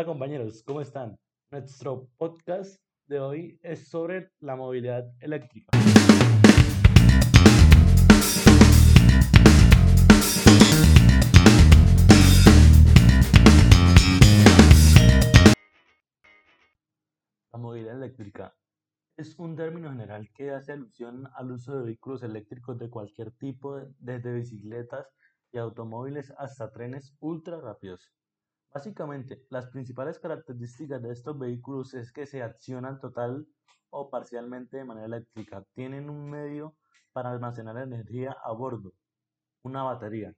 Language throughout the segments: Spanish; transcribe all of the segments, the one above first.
Hola compañeros, ¿cómo están? Nuestro podcast de hoy es sobre la movilidad eléctrica. La movilidad eléctrica es un término general que hace alusión al uso de vehículos eléctricos de cualquier tipo, desde bicicletas y automóviles hasta trenes ultra rápidos. Básicamente, las principales características de estos vehículos es que se accionan total o parcialmente de manera eléctrica. Tienen un medio para almacenar energía a bordo, una batería,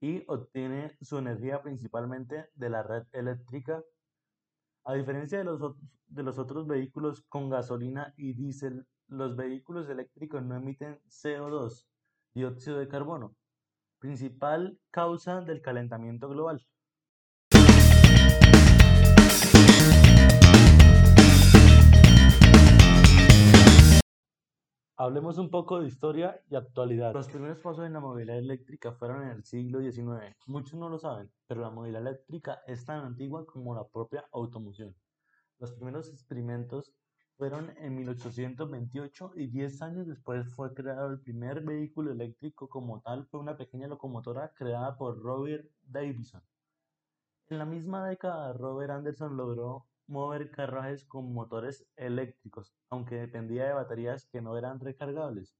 y obtiene su energía principalmente de la red eléctrica. A diferencia de los, de los otros vehículos con gasolina y diésel, los vehículos eléctricos no emiten CO2, dióxido de carbono, principal causa del calentamiento global. Hablemos un poco de historia y actualidad. Los primeros pasos en la movilidad eléctrica fueron en el siglo XIX. Muchos no lo saben, pero la movilidad eléctrica es tan antigua como la propia automoción. Los primeros experimentos fueron en 1828 y 10 años después fue creado el primer vehículo eléctrico como tal, fue una pequeña locomotora creada por Robert Davison. En la misma década, Robert Anderson logró mover carruajes con motores eléctricos, aunque dependía de baterías que no eran recargables.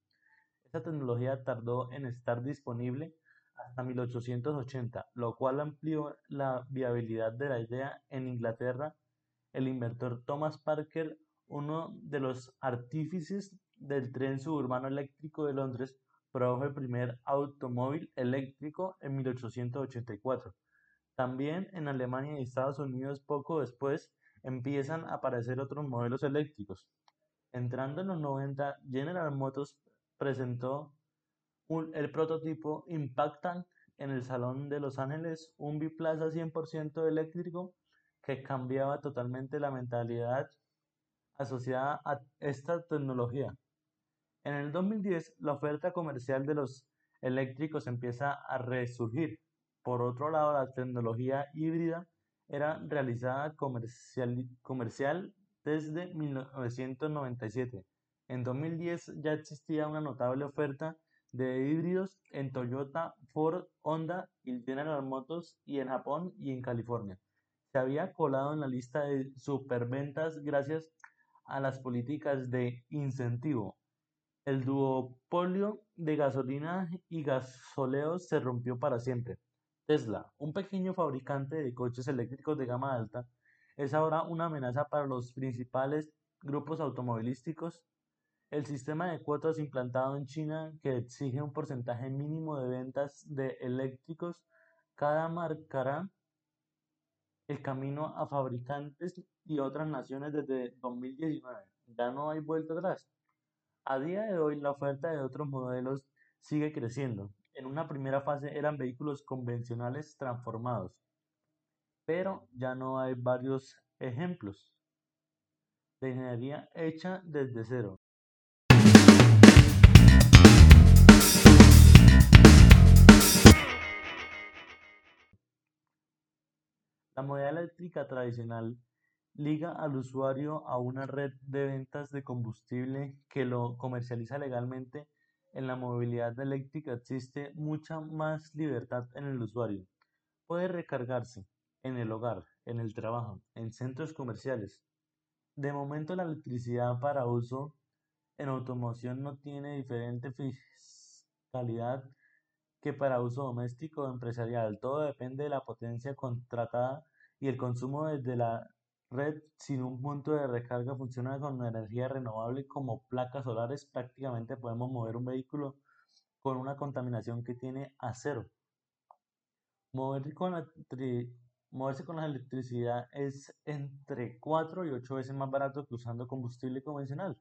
Esta tecnología tardó en estar disponible hasta 1880, lo cual amplió la viabilidad de la idea en Inglaterra. El inventor Thomas Parker, uno de los artífices del tren suburbano eléctrico de Londres, produjo el primer automóvil eléctrico en 1884. También en Alemania y Estados Unidos poco después empiezan a aparecer otros modelos eléctricos. Entrando en los 90, General Motors presentó el prototipo Impactant en el Salón de Los Ángeles, un biplaza 100% eléctrico que cambiaba totalmente la mentalidad asociada a esta tecnología. En el 2010, la oferta comercial de los eléctricos empieza a resurgir. Por otro lado, la tecnología híbrida era realizada comercial, comercial desde 1997. En 2010 ya existía una notable oferta de híbridos en Toyota, Ford, Honda y General Motors y en Japón y en California. Se había colado en la lista de superventas gracias a las políticas de incentivo. El duopolio de gasolina y gasoleos se rompió para siempre. Tesla, un pequeño fabricante de coches eléctricos de gama alta, es ahora una amenaza para los principales grupos automovilísticos. El sistema de cuotas implantado en China, que exige un porcentaje mínimo de ventas de eléctricos, cada marcará el camino a fabricantes y otras naciones desde 2019. Ya no hay vuelta atrás. A día de hoy, la oferta de otros modelos sigue creciendo. En una primera fase eran vehículos convencionales transformados, pero ya no hay varios ejemplos de ingeniería hecha desde cero. La modalidad eléctrica tradicional liga al usuario a una red de ventas de combustible que lo comercializa legalmente en la movilidad eléctrica existe mucha más libertad en el usuario. Puede recargarse en el hogar, en el trabajo, en centros comerciales. De momento la electricidad para uso en automoción no tiene diferente fiscalidad que para uso doméstico o empresarial. Todo depende de la potencia contratada y el consumo desde la red sin un punto de recarga funciona con energía renovable como placas solares. Prácticamente podemos mover un vehículo con una contaminación que tiene a cero. Moverse con la, moverse con la electricidad es entre 4 y 8 veces más barato que usando combustible convencional,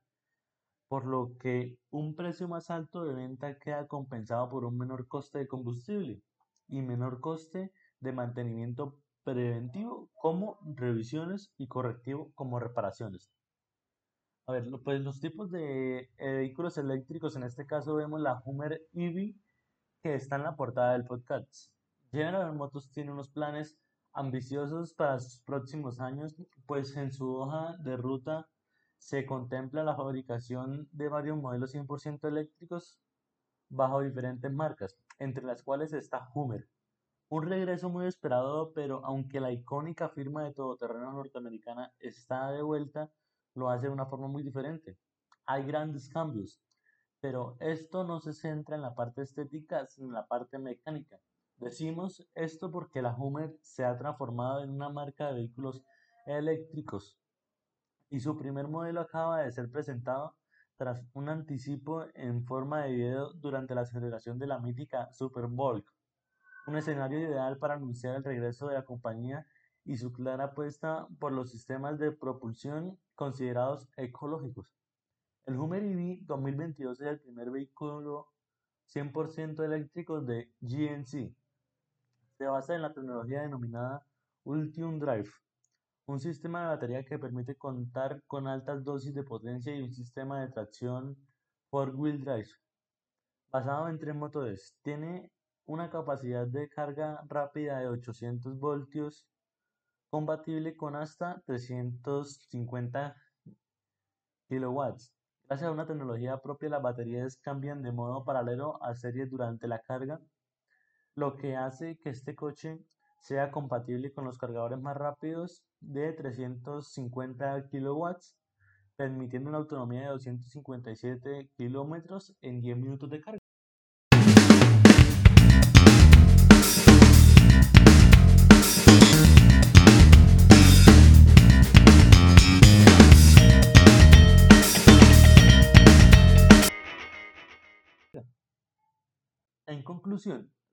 por lo que un precio más alto de venta queda compensado por un menor coste de combustible y menor coste de mantenimiento preventivo como revisiones y correctivo como reparaciones. A ver, pues los tipos de eh, vehículos eléctricos, en este caso vemos la Hummer EV que está en la portada del podcast. General Motors tiene unos planes ambiciosos para sus próximos años, pues en su hoja de ruta se contempla la fabricación de varios modelos 100% eléctricos bajo diferentes marcas, entre las cuales está Hummer. Un regreso muy esperado, pero aunque la icónica firma de todoterreno norteamericana está de vuelta, lo hace de una forma muy diferente. Hay grandes cambios, pero esto no se centra en la parte estética, sino en la parte mecánica. Decimos esto porque la Hummer se ha transformado en una marca de vehículos eléctricos y su primer modelo acaba de ser presentado tras un anticipo en forma de video durante la celebración de la mítica Super Bowl, un escenario ideal para anunciar el regreso de la compañía y su clara apuesta por los sistemas de propulsión considerados ecológicos. El Hummer EV 2022 es el primer vehículo 100% eléctrico de GNC, se basa en la tecnología denominada Ultium Drive, un sistema de batería que permite contar con altas dosis de potencia y un sistema de tracción four-wheel drive. Basado en tres motores, tiene una capacidad de carga rápida de 800 voltios, compatible con hasta 350 kilowatts. Gracias a una tecnología propia, las baterías cambian de modo paralelo a serie durante la carga lo que hace que este coche sea compatible con los cargadores más rápidos de 350 kW, permitiendo una autonomía de 257 km en 10 minutos de carga.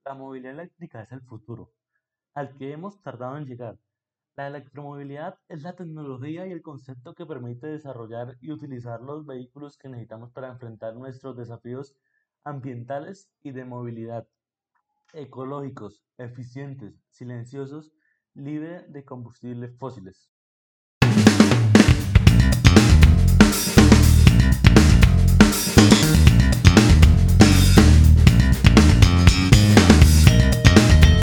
La movilidad eléctrica es el futuro, al que hemos tardado en llegar. La electromovilidad es la tecnología y el concepto que permite desarrollar y utilizar los vehículos que necesitamos para enfrentar nuestros desafíos ambientales y de movilidad, ecológicos, eficientes, silenciosos, libre de combustibles fósiles.